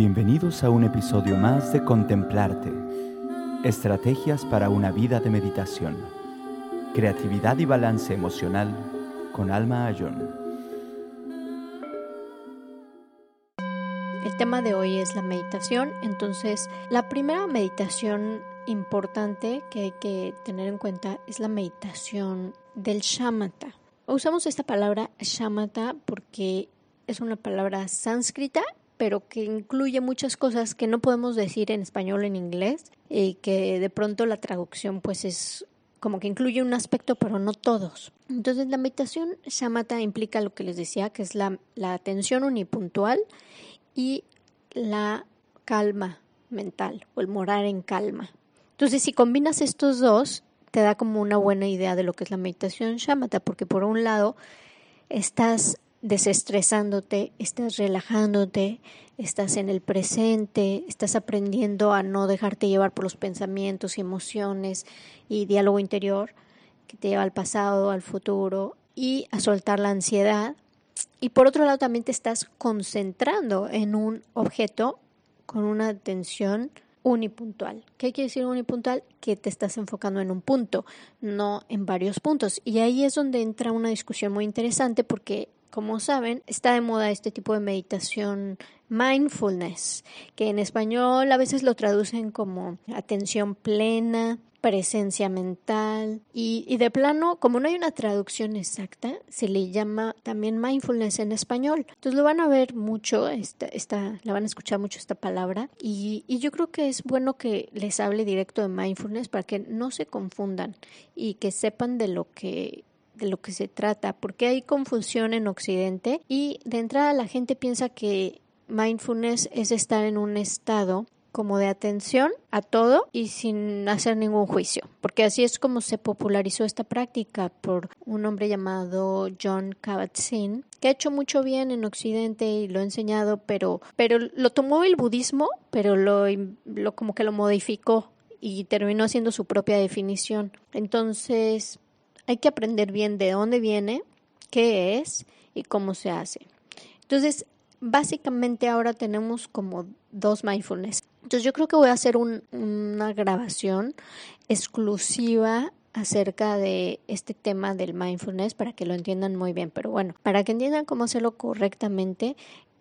Bienvenidos a un episodio más de Contemplarte. Estrategias para una vida de meditación. Creatividad y balance emocional con Alma Ayón. El tema de hoy es la meditación, entonces la primera meditación importante que hay que tener en cuenta es la meditación del shamatha. Usamos esta palabra shamatha porque es una palabra sánscrita pero que incluye muchas cosas que no podemos decir en español o en inglés y que de pronto la traducción pues es como que incluye un aspecto pero no todos. Entonces la meditación shamatha implica lo que les decía, que es la, la atención unipuntual y la calma mental o el morar en calma. Entonces si combinas estos dos, te da como una buena idea de lo que es la meditación shamatha, porque por un lado estás desestresándote, estás relajándote, estás en el presente, estás aprendiendo a no dejarte llevar por los pensamientos y emociones y diálogo interior que te lleva al pasado, al futuro y a soltar la ansiedad. Y por otro lado también te estás concentrando en un objeto con una atención unipuntual. ¿Qué quiere decir unipuntual? Que te estás enfocando en un punto, no en varios puntos. Y ahí es donde entra una discusión muy interesante porque como saben, está de moda este tipo de meditación mindfulness, que en español a veces lo traducen como atención plena, presencia mental y, de plano, como no hay una traducción exacta, se le llama también mindfulness en español. Entonces lo van a ver mucho, esta, esta, la van a escuchar mucho esta palabra y, y yo creo que es bueno que les hable directo de mindfulness para que no se confundan y que sepan de lo que de lo que se trata, porque hay confusión en Occidente y de entrada la gente piensa que mindfulness es estar en un estado como de atención a todo y sin hacer ningún juicio, porque así es como se popularizó esta práctica por un hombre llamado John Kabat-Zinn, que ha hecho mucho bien en Occidente y lo ha enseñado, pero pero lo tomó el budismo, pero lo, lo como que lo modificó y terminó haciendo su propia definición. Entonces, hay que aprender bien de dónde viene, qué es y cómo se hace. Entonces, básicamente ahora tenemos como dos mindfulness. Entonces yo creo que voy a hacer una grabación exclusiva acerca de este tema del mindfulness para que lo entiendan muy bien. Pero bueno, para que entiendan cómo hacerlo correctamente,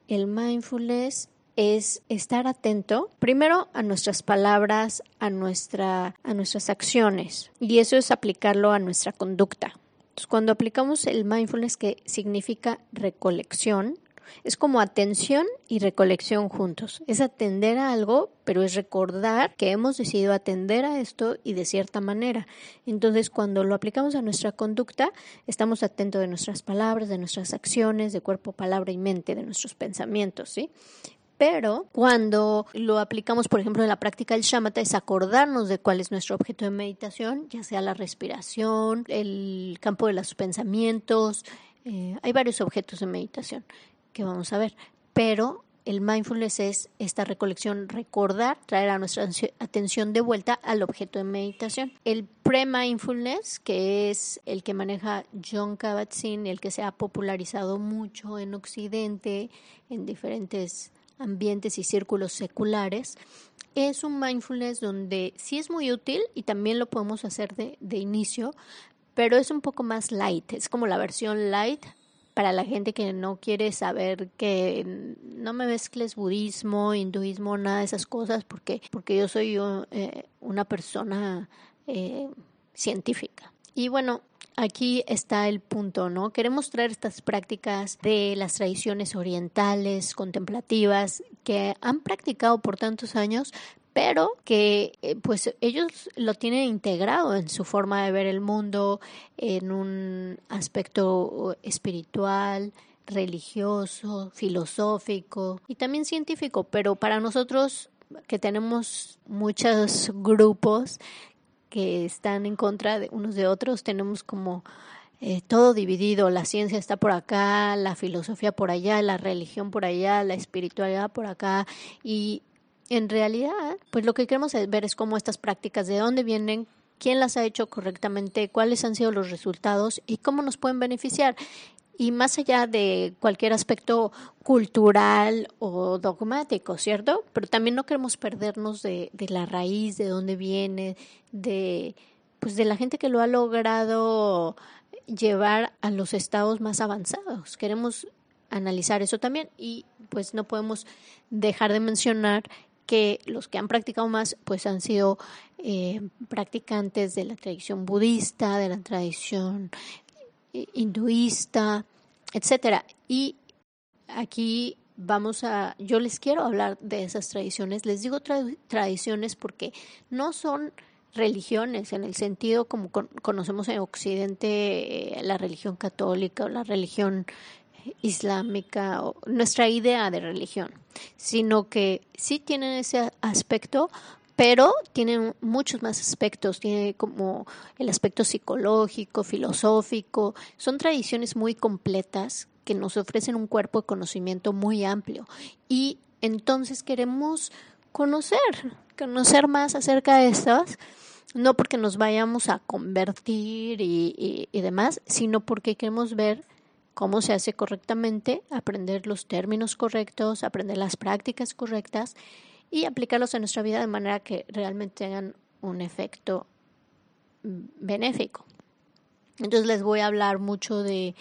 el mindfulness es estar atento primero a nuestras palabras, a, nuestra, a nuestras acciones y eso es aplicarlo a nuestra conducta. Entonces, cuando aplicamos el mindfulness que significa recolección, es como atención y recolección juntos. Es atender a algo, pero es recordar que hemos decidido atender a esto y de cierta manera. Entonces, cuando lo aplicamos a nuestra conducta, estamos atentos de nuestras palabras, de nuestras acciones, de cuerpo, palabra y mente, de nuestros pensamientos, ¿sí? Pero cuando lo aplicamos, por ejemplo, en la práctica del shamatha, es acordarnos de cuál es nuestro objeto de meditación, ya sea la respiración, el campo de los pensamientos. Eh, hay varios objetos de meditación que vamos a ver, pero el mindfulness es esta recolección, recordar, traer a nuestra atención de vuelta al objeto de meditación. El pre-mindfulness, que es el que maneja John Kabat-Zinn, el que se ha popularizado mucho en Occidente, en diferentes ambientes y círculos seculares, es un mindfulness donde sí es muy útil y también lo podemos hacer de, de inicio, pero es un poco más light, es como la versión light para la gente que no quiere saber que no me mezcles budismo, hinduismo, nada de esas cosas, porque, porque yo soy eh, una persona eh, científica. Y bueno, aquí está el punto, ¿no? Queremos traer estas prácticas de las tradiciones orientales, contemplativas, que han practicado por tantos años, pero que eh, pues ellos lo tienen integrado en su forma de ver el mundo, en un aspecto espiritual, religioso, filosófico y también científico, pero para nosotros que tenemos muchos grupos que están en contra de unos de otros, tenemos como eh, todo dividido, la ciencia está por acá, la filosofía por allá, la religión por allá, la espiritualidad por acá. Y en realidad, pues lo que queremos ver es cómo estas prácticas, de dónde vienen, quién las ha hecho correctamente, cuáles han sido los resultados y cómo nos pueden beneficiar. Y más allá de cualquier aspecto cultural o dogmático, ¿cierto? Pero también no queremos perdernos de, la raíz, de dónde viene, de pues de la gente que lo ha logrado llevar a los estados más avanzados. Queremos analizar eso también y pues no podemos dejar de mencionar que los que han practicado más pues han sido eh, practicantes de la tradición budista, de la tradición hinduista, etcétera. Y aquí vamos a, yo les quiero hablar de esas tradiciones. Les digo tradiciones porque no son religiones en el sentido como conocemos en Occidente eh, la religión católica o la religión islámica o nuestra idea de religión, sino que sí tienen ese aspecto, pero tienen muchos más aspectos, tiene como el aspecto psicológico, filosófico, son tradiciones muy completas que nos ofrecen un cuerpo de conocimiento muy amplio. Y entonces queremos conocer, conocer más acerca de estas no porque nos vayamos a convertir y, demás, sino porque queremos ver cómo se hace correctamente, aprender los términos correctos, aprender las prácticas correctas y aplicarlos en nuestra vida de manera que realmente tengan un efecto benéfico. Entonces les voy a hablar mucho de,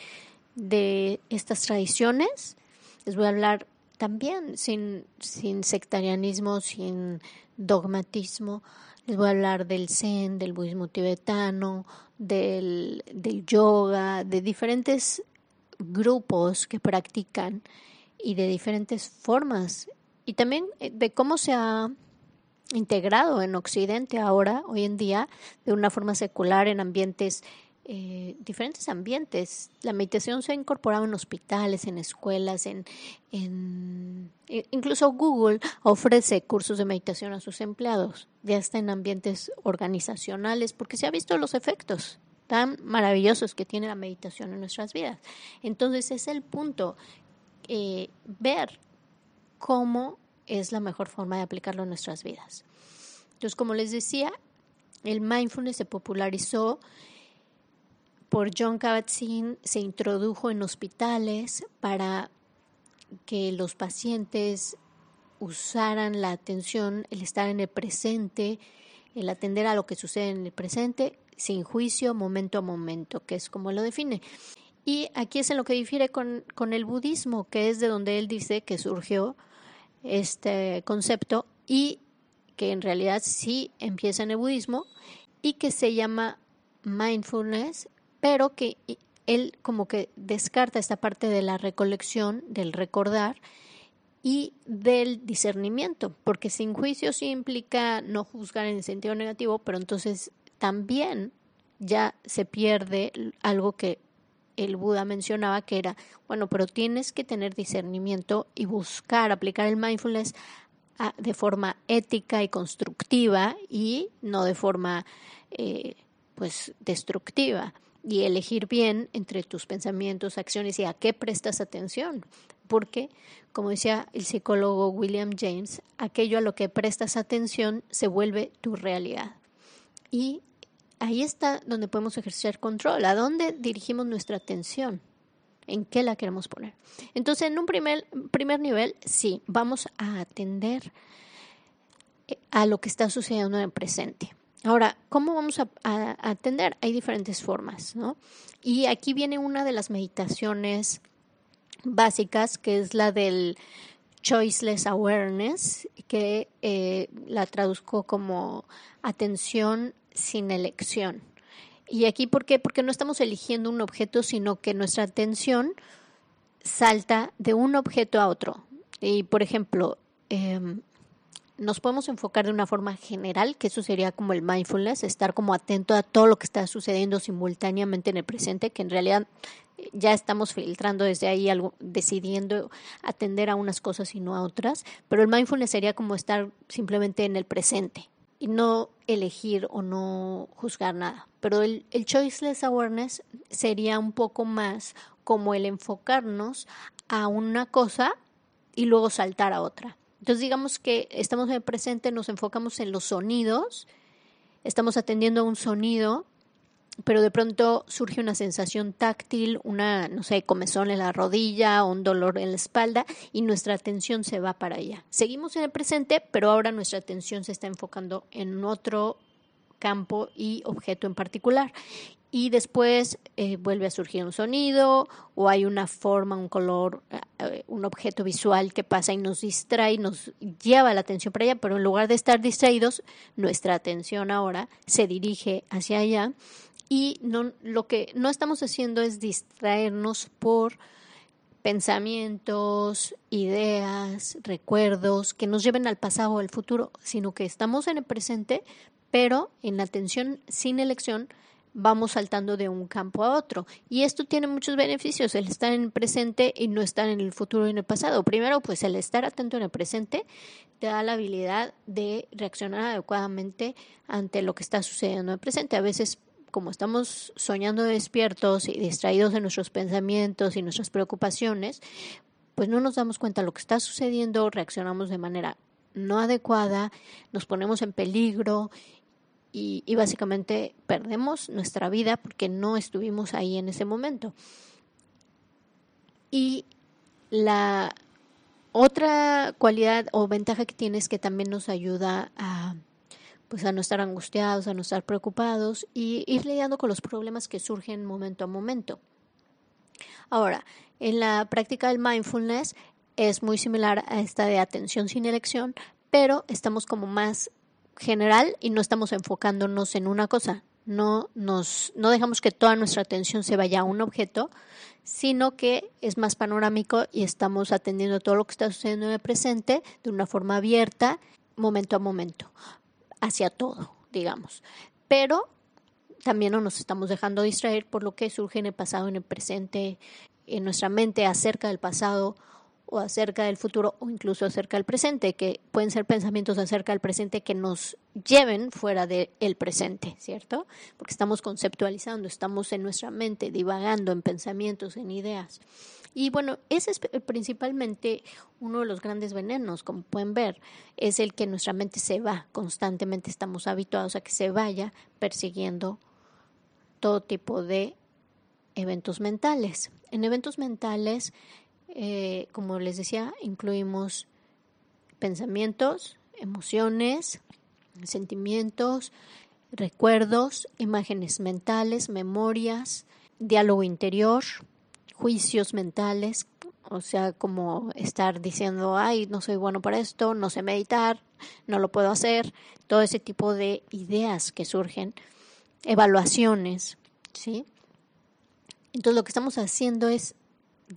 de estas tradiciones, les voy a hablar también sin, sin sectarianismo, sin dogmatismo, les voy a hablar del Zen, del budismo tibetano, del, del yoga, de diferentes grupos que practican y de diferentes formas. Y también eh, de cómo se ha integrado en Occidente ahora, hoy en día, de una forma secular en ambientes eh, diferentes ambientes. La meditación se ha incorporado en hospitales, en escuelas, en, en incluso Google ofrece cursos de meditación a sus empleados, ya está en ambientes organizacionales, porque se ha visto los efectos tan maravillosos que tiene la meditación en nuestras vidas. Entonces es el punto, eh, ver cómo es la mejor forma de aplicarlo en nuestras vidas. Entonces, como les decía, el mindfulness se popularizó por John Kabat-Zinn se introdujo en hospitales para que los pacientes usaran la atención, el estar en el presente, el atender a lo que sucede en el presente, sin juicio, momento a momento, que es como lo define. Y aquí es en lo que difiere con, con el budismo, que es de donde él dice que surgió este concepto y que en realidad sí empieza en el budismo y que se llama mindfulness pero que él como que descarta esta parte de la recolección, del recordar y del discernimiento, porque sin juicio sí implica no juzgar en sentido negativo, pero entonces también ya se pierde algo que el Buda mencionaba que era, bueno, pero tienes que tener discernimiento y buscar aplicar el mindfulness ah, de forma ética y constructiva y no de forma eh, pues destructiva y elegir bien entre tus pensamientos, acciones y a qué prestas atención. Porque, como decía el psicólogo William James, aquello a lo que prestas atención se vuelve tu realidad. Y ahí está donde podemos ejercer control, a dónde dirigimos nuestra atención, en qué la queremos poner. Entonces, en un primer, primer nivel, sí, vamos a atender eh, a lo que está sucediendo en el presente. Ahora, ¿cómo vamos a, atender? Hay diferentes formas, ¿no? Y aquí viene una de las meditaciones básicas, que es la del Choiceless Awareness, que eh, la traduzco como atención sin elección. Y aquí, ¿por qué? Porque no estamos eligiendo un objeto, sino que nuestra atención salta de un objeto a otro. Y, por ejemplo, eh, nos podemos enfocar de una forma general, que eso sería como el mindfulness, estar como atento a todo lo que está sucediendo simultáneamente en el presente, que en realidad eh, ya estamos filtrando desde ahí algo, decidiendo atender a unas cosas y no a otras, pero el mindfulness sería como estar simplemente en el presente y no elegir o no juzgar nada. Pero el, el choiceless awareness sería un poco más como el enfocarnos a una cosa y luego saltar a otra. Entonces digamos que estamos en el presente, nos enfocamos en los sonidos, estamos atendiendo a un sonido pero de pronto surge una sensación táctil, una, no sé, comezón en la rodilla o un dolor en la espalda y nuestra atención se va para allá. Seguimos en el presente, pero ahora nuestra atención se está enfocando en otro campo y objeto en particular. Y después eh, vuelve a surgir un sonido o hay una forma, un color, eh, un objeto visual que pasa y nos distrae, nos lleva la atención para allá, pero en lugar de estar distraídos, nuestra atención ahora se dirige hacia allá y no, lo que no estamos haciendo es distraernos por pensamientos, ideas, recuerdos que nos lleven al pasado o al futuro, sino que estamos en el presente, pero en la atención sin elección vamos saltando de un campo a otro. Y esto tiene muchos beneficios, el estar en el presente y no estar en el futuro y en el pasado. Primero, pues el estar atento en el presente te da la habilidad de reaccionar adecuadamente ante lo que está sucediendo en el presente. A veces como estamos soñando despiertos y distraídos en nuestros pensamientos y nuestras preocupaciones, pues no nos damos cuenta de lo que está sucediendo, reaccionamos de manera no adecuada, nos ponemos en peligro y, y, básicamente perdemos nuestra vida porque no estuvimos ahí en ese momento. Y la otra cualidad o ventaja que tiene es que también nos ayuda a pues a no estar angustiados, a no estar preocupados y ir lidiando con los problemas que surgen momento a momento. Ahora, en la práctica del mindfulness es muy similar a esta de atención sin elección, pero estamos como más general y no estamos enfocándonos en una cosa. No, nos, no dejamos que toda nuestra atención se vaya a un objeto, sino que es más panorámico y estamos atendiendo todo lo que está sucediendo en el presente de una forma abierta, momento a momento hacia todo, digamos. Pero también no nos estamos dejando distraer por lo que surge en el pasado, en el presente, en nuestra mente acerca del pasado o acerca del futuro o incluso acerca del presente, que pueden ser pensamientos acerca del presente que nos lleven fuera del presente, ¿cierto? Porque estamos conceptualizando, estamos en nuestra mente divagando en pensamientos, en ideas. Y bueno, ese es principalmente uno de los grandes venenos, como pueden ver, es el que nuestra mente se va, constantemente estamos habituados a que se vaya persiguiendo todo tipo de eventos mentales. En eventos mentales, eh, como les decía, incluimos pensamientos, emociones, sentimientos, recuerdos, imágenes mentales, memorias, diálogo interior, juicios mentales, o sea, como estar diciendo, ay, no soy bueno para esto, no sé meditar, no lo puedo hacer, todo ese tipo de ideas que surgen, evaluaciones, ¿sí? Entonces lo que estamos haciendo es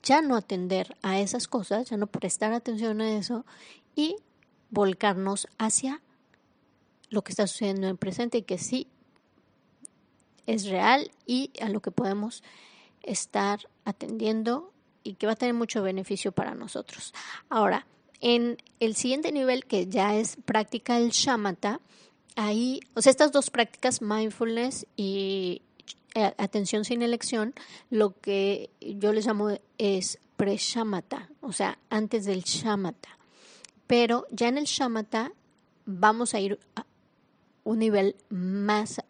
ya no atender a esas cosas, ya no prestar atención a eso y volcarnos hacia lo que está sucediendo en el presente y que sí es real y a lo que podemos estar atendiendo y que va a tener mucho beneficio para nosotros. Ahora, en el siguiente nivel, que ya es práctica el shamatha, ahí, o sea, estas dos prácticas, mindfulness y eh, atención sin elección, lo que yo les llamo es pre-shamatha, o sea, antes del shamatha. Pero ya en el shamatha vamos a ir a un nivel más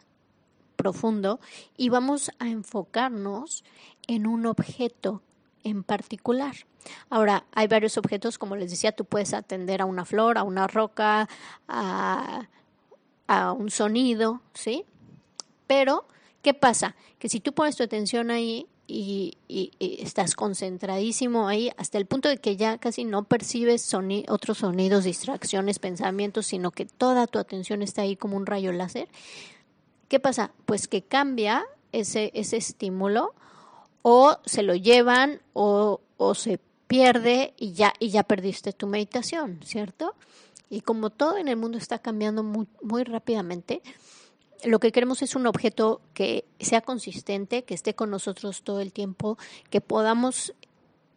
profundo y vamos a enfocarnos en un objeto en particular. Ahora, hay varios objetos, como les decía, tú puedes atender a una flor, a una roca, a, un sonido, ¿sí? Pero, ¿qué pasa? Que si tú pones tu atención ahí y, estás concentradísimo ahí, hasta el punto de que ya casi no percibes otros sonidos, distracciones, pensamientos, sino que toda tu atención está ahí como un rayo láser, ¿Qué pasa? Pues que cambia ese, ese estímulo o se lo llevan o, se pierde y ya, y ya perdiste tu meditación, ¿cierto? Y como todo en el mundo está cambiando muy, muy rápidamente, lo que queremos es un objeto que sea consistente, que esté con nosotros todo el tiempo, que podamos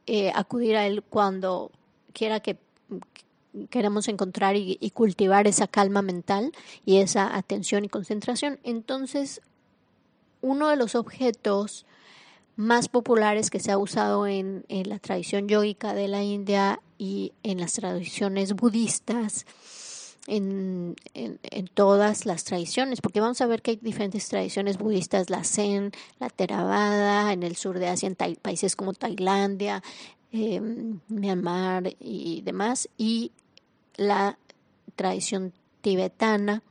eh, acudir a él cuando quiera que, queremos encontrar y, cultivar esa calma mental y esa atención y concentración. Entonces, uno de los objetos más populares que se ha usado en, la tradición yógica de la India y en las tradiciones budistas en, en, todas las tradiciones, porque vamos a ver que hay diferentes tradiciones budistas, la Zen, la Theravada, en el sur de Asia, en países como Tailandia, em, Myanmar y demás, y la tradición tibetana,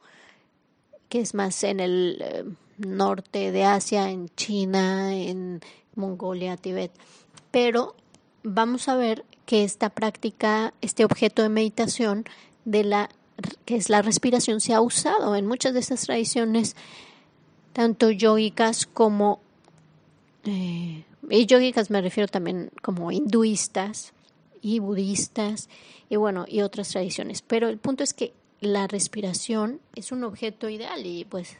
que es más en el eh, norte de Asia, en China, en Mongolia, Tibet. Pero vamos a ver que esta práctica, este objeto de meditación de la que es la respiración, se ha usado en muchas de estas tradiciones, tanto yogicas como, eh, y yogicas me refiero también como hinduistas y budistas, y bueno, y otras tradiciones. Pero el punto es que la respiración es un objeto ideal y pues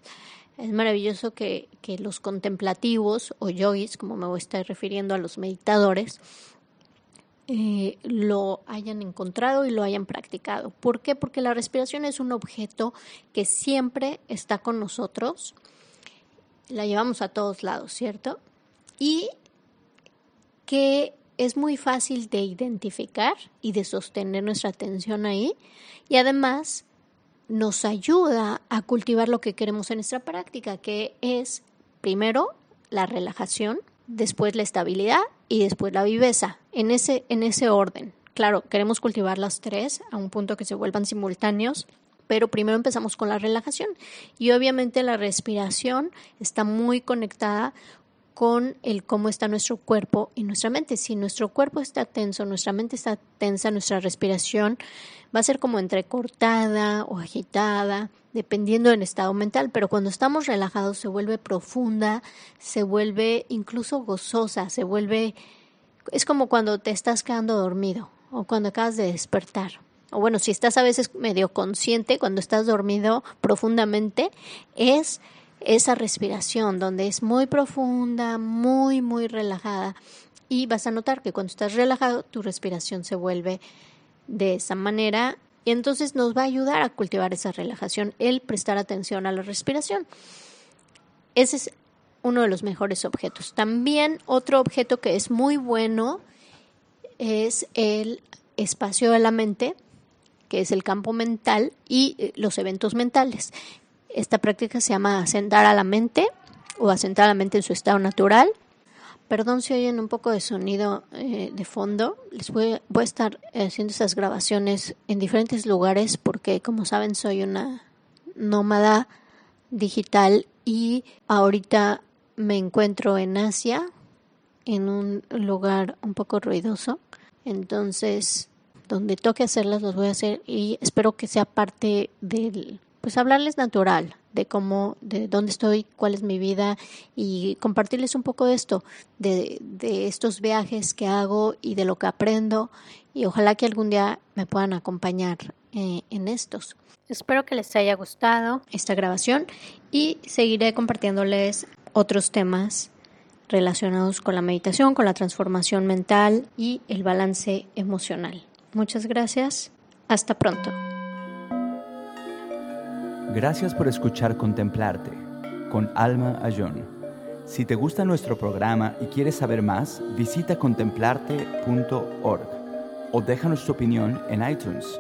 es maravilloso que, que los contemplativos o yogis, como me voy a estar refiriendo a los meditadores, eh, lo hayan encontrado y lo hayan practicado. ¿Por qué? Porque la respiración es un objeto que siempre está con nosotros, la llevamos a todos lados, ¿cierto? Y que es muy fácil de identificar y de sostener nuestra atención ahí y además nos ayuda a cultivar lo que queremos en nuestra práctica, que es primero la relajación, después la estabilidad y después la viveza, en ese, en ese orden. Claro, queremos cultivar las tres a un punto que se vuelvan simultáneos, pero primero empezamos con la relajación y obviamente la respiración está muy conectada con el cómo está nuestro cuerpo y nuestra mente. Si nuestro cuerpo está tenso, nuestra mente está tensa, nuestra respiración va a ser como entrecortada o agitada, dependiendo del estado mental, pero cuando estamos relajados se vuelve profunda, se vuelve incluso gozosa, se vuelve es como cuando te estás quedando dormido o cuando acabas de despertar. O bueno, si estás a veces medio consciente cuando estás dormido profundamente, es esa respiración donde es muy profunda, muy, muy relajada. Y vas a notar que cuando estás relajado, tu respiración se vuelve de esa manera y entonces nos va a ayudar a cultivar esa relajación, el prestar atención a la respiración. Ese es uno de los mejores objetos. También otro objeto que es muy bueno es el espacio de la mente, que es el campo mental y eh, los eventos mentales. Esta práctica se llama asentar a la mente o asentar a la mente en su estado natural. Perdón si oyen un poco de sonido eh, de fondo. Les voy, voy, a estar haciendo esas grabaciones en diferentes lugares porque, como saben, soy una nómada digital y ahorita me encuentro en Asia, en un lugar un poco ruidoso. Entonces, donde toque hacerlas, los voy a hacer y espero que sea parte del pues hablarles natural de cómo, de dónde estoy, cuál es mi vida y compartirles un poco de esto, de, de estos viajes que hago y de lo que aprendo y ojalá que algún día me puedan acompañar eh, en estos. Espero que les haya gustado esta grabación y seguiré compartiéndoles otros temas relacionados con la meditación, con la transformación mental y el balance emocional. Muchas gracias. Hasta pronto. Gracias por escuchar Contemplarte con Alma Ayón. Si te gusta nuestro programa y quieres saber más, visita contemplarte.org o déjanos tu opinión en iTunes.